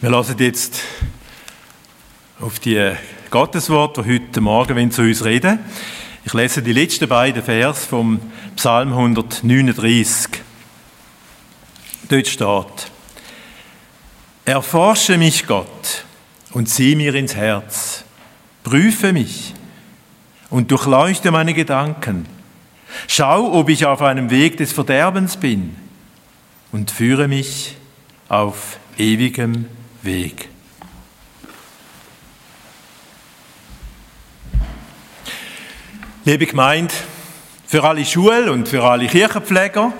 Wir lassen jetzt auf die Gottesworte, die heute Morgen zu uns reden. Ich lese die letzten beiden Vers vom Psalm 139. Dort steht: Erforsche mich, Gott, und sieh mir ins Herz. Prüfe mich und durchleuchte meine Gedanken. Schau, ob ich auf einem Weg des Verderbens bin und führe mich auf ewigem Weg. Liebe Gemeinde, für alle Schul- und für alle Kirchenpfleger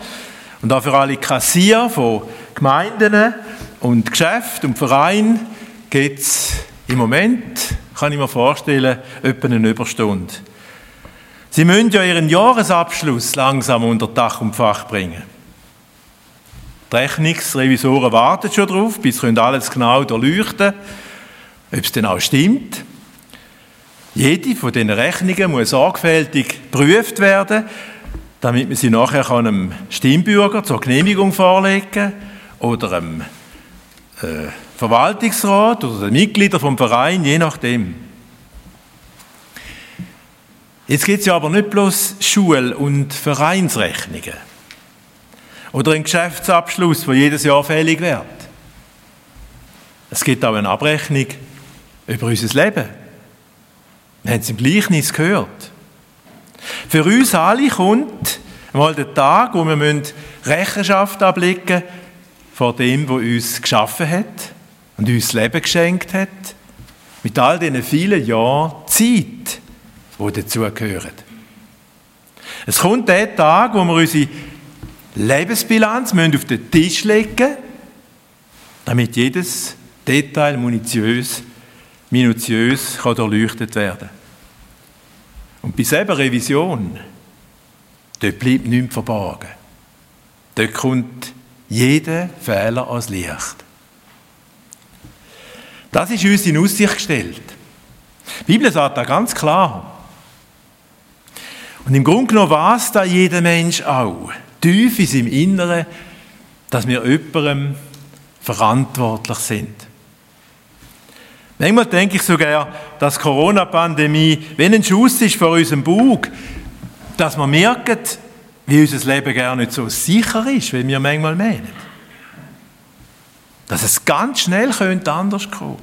und auch für alle Kassier von Gemeinden und Geschäften und Vereinen geht es im Moment, kann ich mir vorstellen, etwa eine Überstunde. Sie müssen ja Ihren Jahresabschluss langsam unter Dach und Fach bringen. Die Rechnungsrevisoren warten schon drauf, bis sie alles genau durchleuchten ob es denn auch stimmt. Jede von diesen Rechnungen muss sorgfältig geprüft werden, damit man sie nachher einem Stimmbürger zur Genehmigung vorlegen kann oder einem äh, Verwaltungsrat oder den Mitgliedern vom Verein, je nachdem. Jetzt gibt es ja aber nicht bloß Schul- und Vereinsrechnungen oder einen Geschäftsabschluss, der jedes Jahr fällig wird. Es gibt auch eine Abrechnung über unser Leben. Wir haben es im Gleichnis gehört. Für uns alle kommt mal der Tag, wo wir Rechenschaft ablegen vor dem, wo uns geschaffen hat und uns das Leben geschenkt hat, mit all diesen vielen Jahren Zeit, die dazugehören. Es kommt der Tag, wo wir unsere Lebensbilanz müssen auf den Tisch legen damit jedes Detail minutiös, minutiös kann durchleuchtet werden Und bei selber Revision, dort bleibt nichts verborgen. Dort kommt jeder Fehler ans Licht. Das ist uns in Aussicht gestellt. Die Bibel sagt da ganz klar. Und im Grunde genommen weiß da jeder Mensch auch tief in seinem Inneren, dass wir jemandem verantwortlich sind. Manchmal denke ich sogar, dass Corona-Pandemie wenn ein Schuss ist vor unserem Bug, dass wir merken, wie unser Leben gar nicht so sicher ist, wie wir manchmal meinen. Dass es ganz schnell könnte anders kommen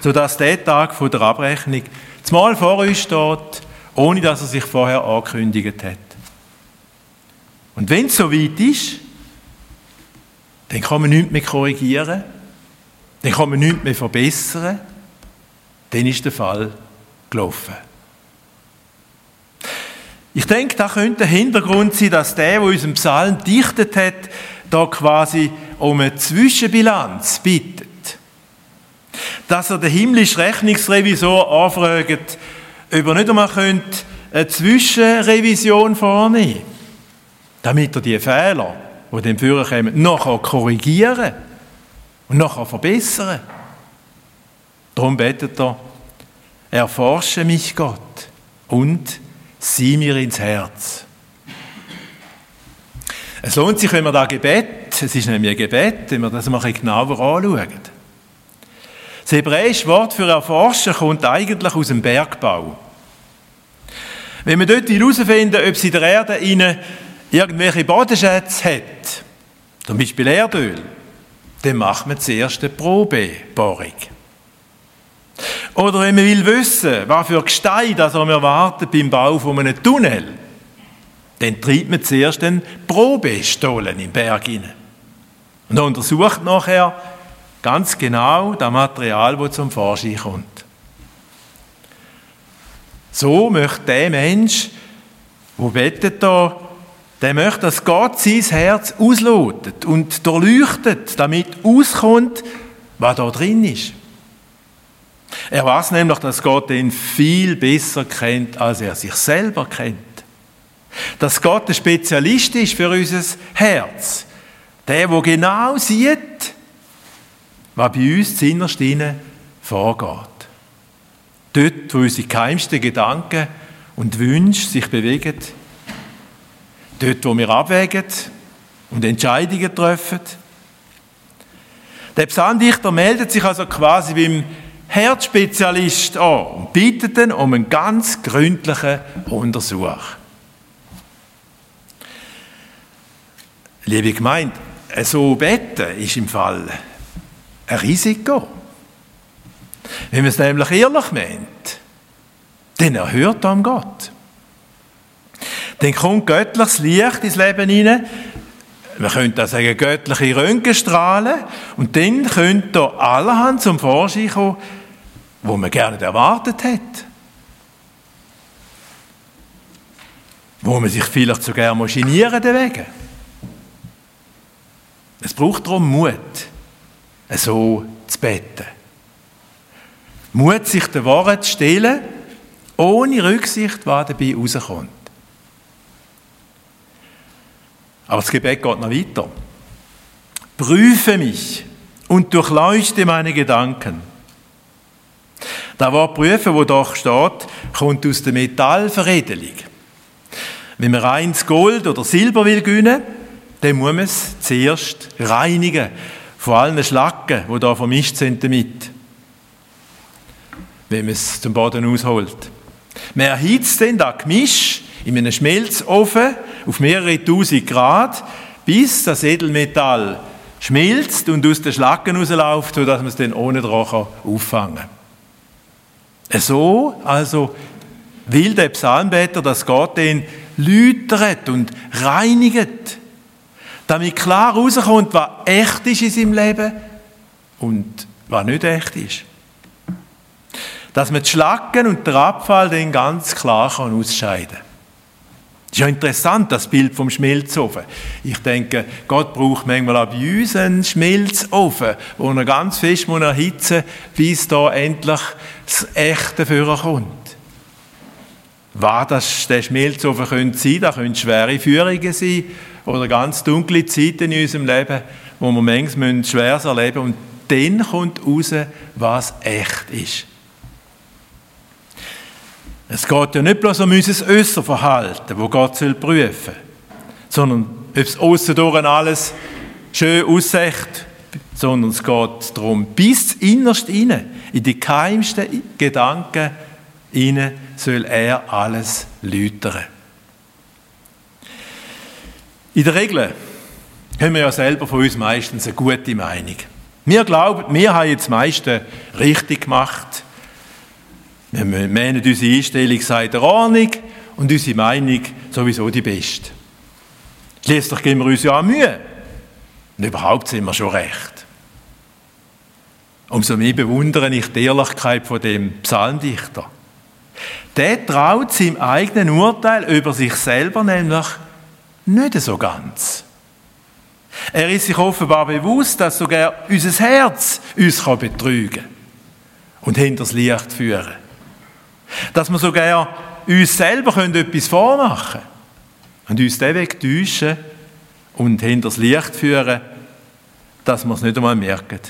sodass der Tag der Abrechnung zumal vor uns steht, ohne dass er sich vorher angekündigt hat. Und wenn es so weit ist, dann kann man nichts mehr korrigieren, dann kann man nichts mehr verbessern, dann ist der Fall gelaufen. Ich denke, da könnte der Hintergrund sein, dass der, der unseren Psalm dichtet hat, da quasi um eine Zwischenbilanz bittet. Dass er den himmlischen Rechnungsrevisor anfragt, ob er nicht einmal eine Zwischenrevision vornehmen könnte damit er die Fehler, die dem Führer kommen, nachher korrigieren und nachher verbessern. Darum betet er, erforsche mich Gott und sieh mir ins Herz. Es lohnt sich, wenn man da Gebet, es ist nämlich ein Gebet, wenn wir das mal genauer anschauen. Das hebräische Wort für erforschen kommt eigentlich aus dem Bergbau. Wenn man dort herausfinden ob es in der Erde irgendwelche Bodenschätze hat, zum Beispiel Erdöl, dann macht man zuerst eine Probebohrung. Oder wenn man will wissen, was für Gestein das man erwartet beim Bau von einem Tunnel, dann treibt man zuerst einen Probestollen im Berg hinein. Und untersucht nachher ganz genau das Material, das zum Vorschein kommt. So möchte der Mensch, der betet da der möchte, dass Gott sein Herz auslotet und durchleuchtet, damit auskommt, was da drin ist. Er weiß nämlich, dass Gott ihn viel besser kennt, als er sich selber kennt. Dass Gott ein Spezialist ist für unser Herz. Der, wo genau sieht, was bei uns innerst vorgeht. Dort, wo unsere geheimsten Gedanken und Wünsche sich bewegen, Dort, wo wir abwägen, und Entscheidungen treffen. Der Psalmdichter meldet sich also quasi beim Herzspezialist an und bittet ihn um einen ganz gründlichen Untersuch. Liebe Gemeinde, so beten ist im Fall ein Risiko. Wenn man es nämlich ehrlich meint, dann erhört am Gott. Dann kommt göttliches Licht ins Leben hinein. Man könnte auch sagen, göttliche Röntgenstrahlen. Und dann könnte da allerhand zum Vorschein kommen, wo man gerne erwartet hat. Wo man sich vielleicht sogar maschinieren deswegen. Es braucht darum Mut, so zu beten. Mut, sich den Worten zu stellen, ohne Rücksicht, was dabei rauskommt. Aber das Gebet geht noch weiter. Prüfe mich und durchleuchte meine Gedanken. Das Wort prüfen, wo doch steht, kommt aus der Metallveredelung. Wenn man reines Gold oder Silber will gewinnen, dann muss man es zuerst reinigen. Von allen Schlacken, die da vermischt sind damit. Wenn man es zum Boden ausholt. Man erhitzt dann das Gemisch in einem Schmelzofen auf mehrere tausend Grad, bis das Edelmetall schmilzt und aus den Schlacken rausläuft, sodass man es dann ohne Drachen auffangen. So also will der Psalmbeter, dass Gott den läutert und reinigt damit klar rauskommt, was echt ist in seinem Leben und was nicht echt ist. Dass man die Schlacken und den Abfall dann ganz klar ausscheiden kann. Das ist ja interessant, das Bild vom Schmelzofen. Ich denke, Gott braucht manchmal auch bei uns einen Schmelzofen, wo er ganz fest muss erhitzen bis da endlich das Echte vorkommt. Was das der Schmelzofen könnte sein, da können schwere Führungen sein, oder ganz dunkle Zeiten in unserem Leben, wo wir manchmal Schweres erleben und dann kommt raus, was echt ist. Es geht ja nicht bloß um unser äußeres Verhalten, wo Gott soll prüfen sondern ob es aussen durch alles schön aussieht, sondern es geht darum, bis innerst inne, in die geheimsten Gedanken inne soll er alles läutern. In der Regel haben wir ja selber von uns meistens eine gute Meinung. Wir glauben, wir haben jetzt das meiste richtig gemacht. Wir meinen, unsere Einstellung sei der Ordnung und unsere Meinung sowieso die beste. Schließlich geben wir uns ja auch Mühe. Und überhaupt sind wir schon recht. Umso mehr bewundere ich die Ehrlichkeit von dem Psalmdichter. Der traut seinem eigenen Urteil über sich selber nämlich nicht so ganz. Er ist sich offenbar bewusst, dass sogar unser Herz uns betrügen kann und hinter das Licht führen. Dass wir sogar uns selber etwas vormachen können und uns den Weg täuschen und hinter das Licht führen, dass wir es nicht einmal merken.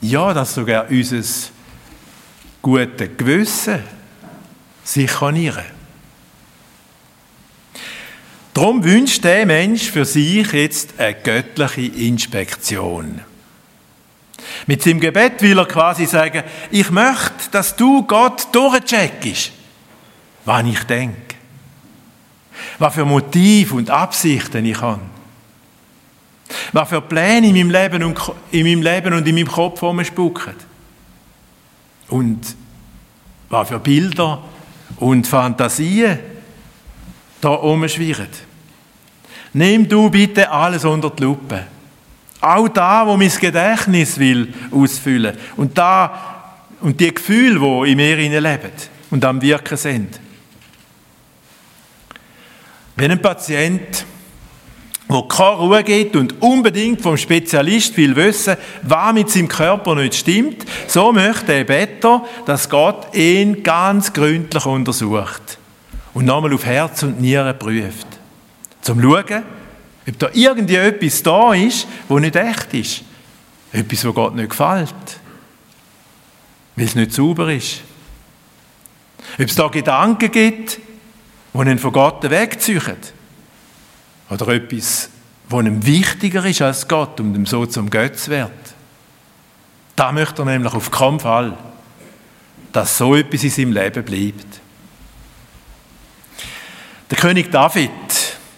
Ja, dass sogar unser gutes Gewissen sich kann. Darum wünscht der Mensch für sich jetzt eine göttliche Inspektion. Mit seinem Gebet will er quasi sagen, ich möchte, dass du Gott durchcheckst, was ich denke, was für Motive und Absichten ich habe, was für Pläne in meinem Leben und in meinem, Leben und in meinem Kopf spucken und was für Bilder und Fantasien da umschwirren. Nimm du bitte alles unter die Lupe. Auch da, wo mein Gedächtnis will ausfüllen. Und da, und die Gefühle, die in mir leben und am Wirken sind. Wenn ein Patient, der keine Ruhe geht und unbedingt vom Spezialist will wissen, was mit seinem Körper nicht stimmt, so möchte der Better, dass Gott ihn ganz gründlich untersucht und nochmal auf Herz und Nieren prüft. Zum Schauen, ob da irgendwie etwas da ist, wo nicht echt ist. Etwas, wo Gott nicht gefällt. Weil es nicht sauber ist. Ob es da Gedanken gibt, die ihn von Gott wegziehen. Oder etwas, wo ihm wichtiger ist als Gott und ihm so zum Götz wird. Da möchte er nämlich auf keinen Fall, dass so etwas in seinem Leben bleibt. Der König David,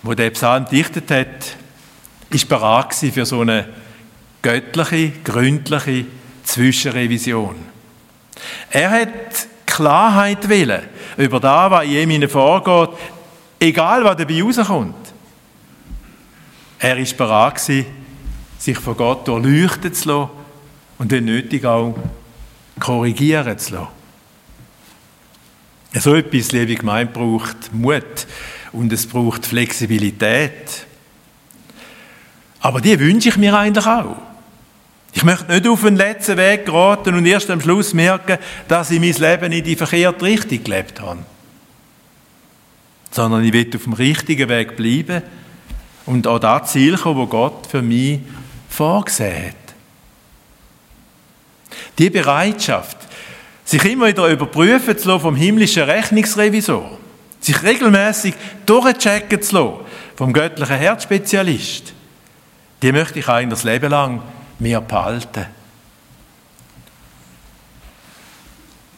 wo der Psalm dichtet hat, ist bereit für so eine göttliche, gründliche Zwischenrevision. Er hat Klarheit willen über das, was in ihm vorgeht, egal was dabei rauskommt. Er ist bereit sich von Gott durchleuchten zu lassen und wenn nötig auch korrigieren zu lassen. So etwas, liebe Gemeinde, braucht Mut und es braucht Flexibilität. Aber die wünsche ich mir eigentlich auch. Ich möchte nicht auf den letzten Weg geraten und erst am Schluss merken, dass ich mein Leben in die verkehrte Richtung gelebt habe. Sondern ich will auf dem richtigen Weg bleiben und an das Ziel kommen, wo Gott für mich vorgesehen hat. Die Bereitschaft, sich immer wieder überprüfen zu lassen vom himmlischen Rechnungsrevisor, sich regelmäßig durchchecken zu lassen vom göttlichen Herzspezialist, die möchte ich eigentlich das Leben lang mir behalten.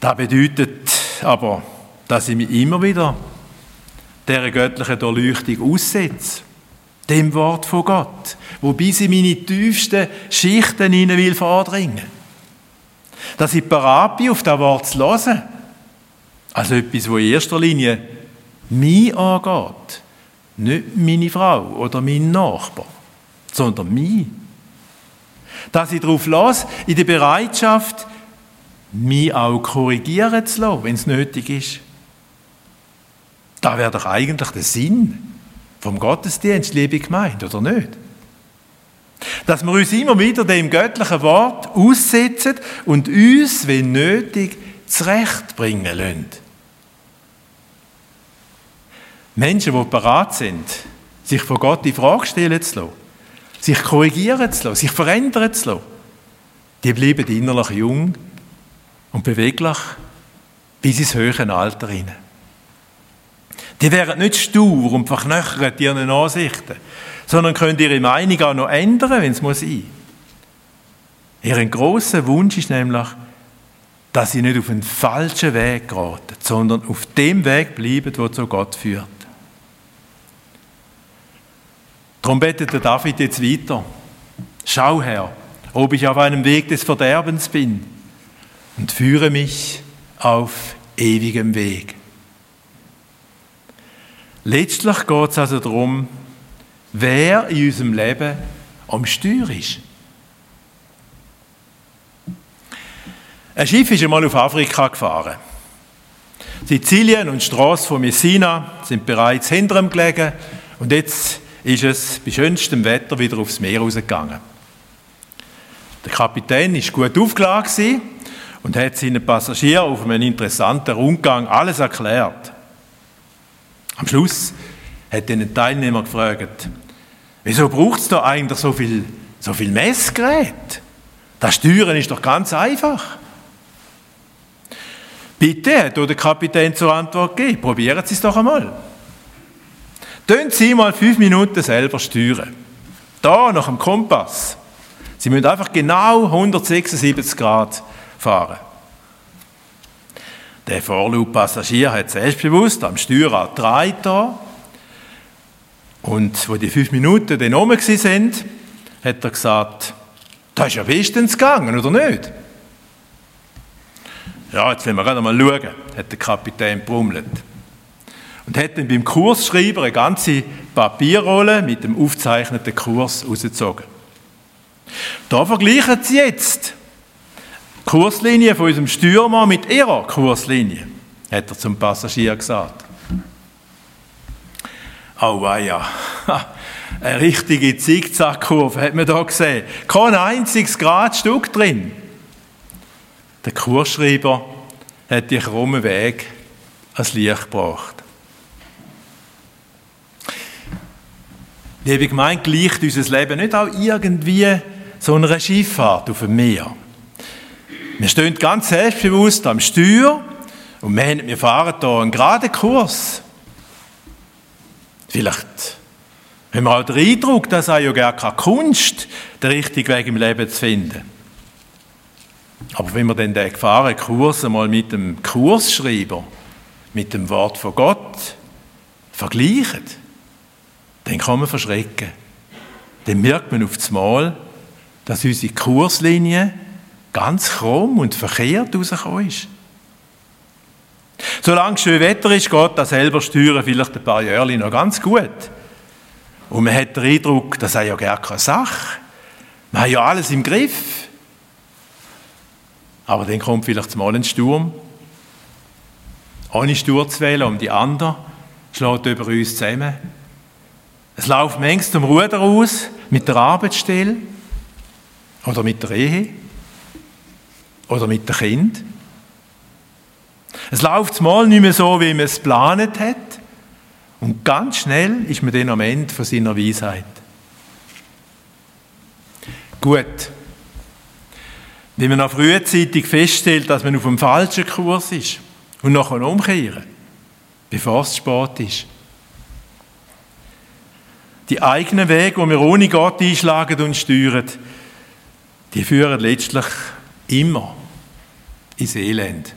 Das bedeutet aber, dass ich mich immer wieder dieser göttlichen Durchleuchtung aussetze, dem Wort von Gott, wo bis in meine tiefsten Schichten hinein will vordringen. Dass ich parat bin, auf das Wort zu hören. Also etwas, wo in erster Linie mich angeht. Nicht meine Frau oder mein Nachbar, sondern mich dass ich darauf lasse, in der Bereitschaft, mich auch korrigieren zu lassen, wenn es nötig ist. Da wäre doch eigentlich der Sinn vom Gottesdienst, liebe Gemeinde, oder nicht? Dass wir uns immer wieder dem göttlichen Wort aussetzen und uns, wenn nötig, zurechtbringen lassen. Menschen, die bereit sind, sich von Gott die Frage stellen zu lassen, sich korrigieren zu lassen, sich verändern zu lassen, die bleiben innerlich jung und beweglich bis ins höhere Alter hinein. Die wären nicht stur und verknöchert in ihren Ansichten, sondern können ihre Meinung auch noch ändern, wenn es muss sein. Ihr grosser Wunsch ist nämlich, dass sie nicht auf einen falschen Weg geraten, sondern auf dem Weg bleiben, wo zu Gott führt. Darum betet der David jetzt weiter. Schau, Herr, ob ich auf einem Weg des Verderbens bin und führe mich auf ewigem Weg. Letztlich geht es also darum, wer in unserem Leben am Steuer ist. Ein Schiff ist einmal auf Afrika gefahren. Sizilien und die Straße von Messina sind bereits hinter ihm gelegen und jetzt ist es bei schönstem Wetter wieder aufs Meer rausgegangen. Der Kapitän ist gut aufgeladen und hat seinen Passagieren auf einem interessanten Rundgang alles erklärt. Am Schluss hat den Teilnehmer gefragt, wieso braucht es da eigentlich so viel, so viel Messgerät? Das Steuern ist doch ganz einfach. Bitte, hat der Kapitän zur Antwort gegeben, probieren Sie es doch einmal. Tun Sie mal fünf Minuten selber steuern. Da nach dem Kompass. Sie müssen einfach genau 176 Grad fahren. Der Vorlaufpassagier hat selbstbewusst am Steuerrad drei da. Und wo die fünf Minuten dann rum sind, hat er gesagt, das ist ja bestens gegangen, oder nicht? Ja, jetzt wollen wir gerade mal schauen, hat der Kapitän brummelt und hat dann beim Kursschreiber eine ganze Papierrolle mit dem aufgezeichneten Kurs rausgezogen. Da vergleichen sie jetzt die Kurslinie von unserem Stürmer mit ihrer Kurslinie, hat er zum Passagier gesagt. Oh ja, eine richtige Zickzackkurve hat man da gesehen. Kein einziges Gradstück drin. Der Kursschreiber hat die krummen Weg ans Licht gebracht. Liebe Gemeinde, gleicht unser Leben nicht auch irgendwie so einer Schifffahrt auf dem Meer. Wir stehen ganz selbstbewusst am Steuer und wir, wir fahren hier einen geraden Kurs. Vielleicht Wenn man auch den Eindruck, dass er ja gar keine Kunst, den richtigen Weg im Leben zu finden. Aber wenn man dann den gefahrenen Kurs einmal mit dem Kursschreiber, mit dem Wort von Gott vergleicht, dann kann man verschrecken. Dann merkt man auf das Mal, dass unsere Kurslinie ganz krumm und verkehrt rausgekommen ist. Solange schön Wetter ist, geht das selber steuern vielleicht ein paar Jahre noch ganz gut. Und man hat den Eindruck, das sei ja gar keine Sache. Man hat ja alles im Griff. Aber dann kommt vielleicht mal ein Sturm. Ohne Sturzwelle um die anderen schlägt über uns zusammen. Es läuft längst zum Ruder aus, mit der Arbeitsstelle oder mit der Ehe oder mit dem Kind. Es läuft mal nicht mehr so, wie man es geplant hat. Und ganz schnell ist man dann am Ende von seiner Weisheit. Gut. Wenn man auch frühzeitig feststellt, dass man auf dem falschen Kurs ist und nachher umkehren, bevor es spät ist. Die eigenen Wege, die wir ohne Gott einschlagen und steuern, die führen letztlich immer ins Elend.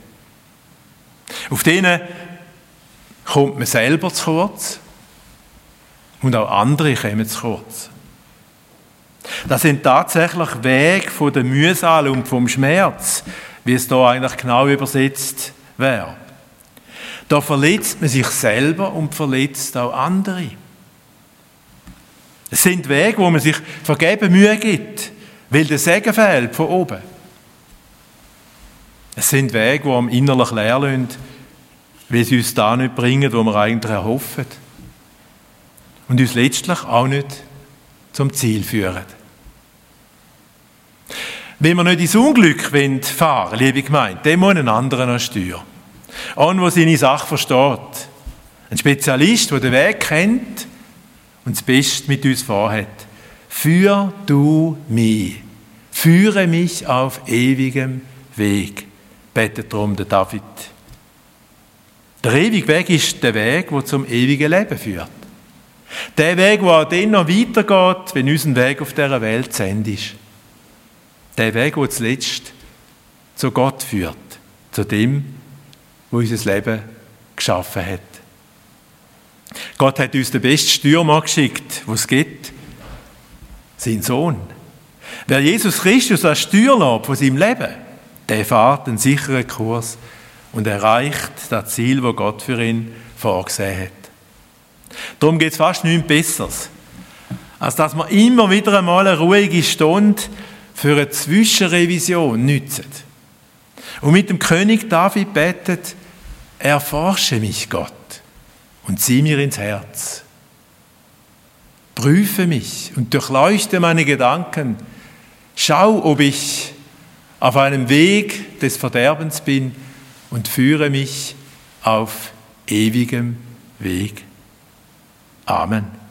Auf denen kommt man selber zu kurz und auch andere kommen zu kurz. Das sind tatsächlich Wege von der Mühsal und vom Schmerz, wie es da eigentlich genau übersetzt wäre. Da verletzt man sich selber und verletzt auch andere. Es sind Wege, wo man sich vergeben Mühe gibt, weil der Segen fehlt von oben. Es sind Wege, die am innerlich leer lassen, weil sie uns da nicht bringen, wo wir eigentlich erhoffen. Und uns letztlich auch nicht zum Ziel führen. Wenn wir nicht ins Unglück fahren wollen, liebe Gemeinde, dann muss ein anderer an Steuer. Einer, der seine Sache versteht. Ein Spezialist, der den Weg kennt und das Beste mit uns vorhat. Führ du mich. Führe mich auf ewigem Weg, betet darum der David. Der ewige Weg ist der Weg, der zum ewigen Leben führt. Der Weg, der auch dann noch weitergeht, wenn unser Weg auf dieser Welt zu Ende ist. Der Weg, der zuletzt zu Gott führt, zu dem, wo unser Leben geschaffen hat. Gott hat uns den besten Stürmer geschickt, was es gibt. Sein Sohn. Wer Jesus Christus als Steuerlob von seinem Leben, der fährt einen sicheren Kurs und erreicht das Ziel, das Gott für ihn vorgesehen hat. Darum geht es fast nichts Besseres, als dass man immer wieder einmal eine ruhige Stunde für eine Zwischenrevision nützen. Und mit dem König David betet, erforsche mich Gott und zieh mir ins Herz. Prüfe mich und durchleuchte meine Gedanken. Schau, ob ich auf einem Weg des Verderbens bin und führe mich auf ewigem Weg. Amen.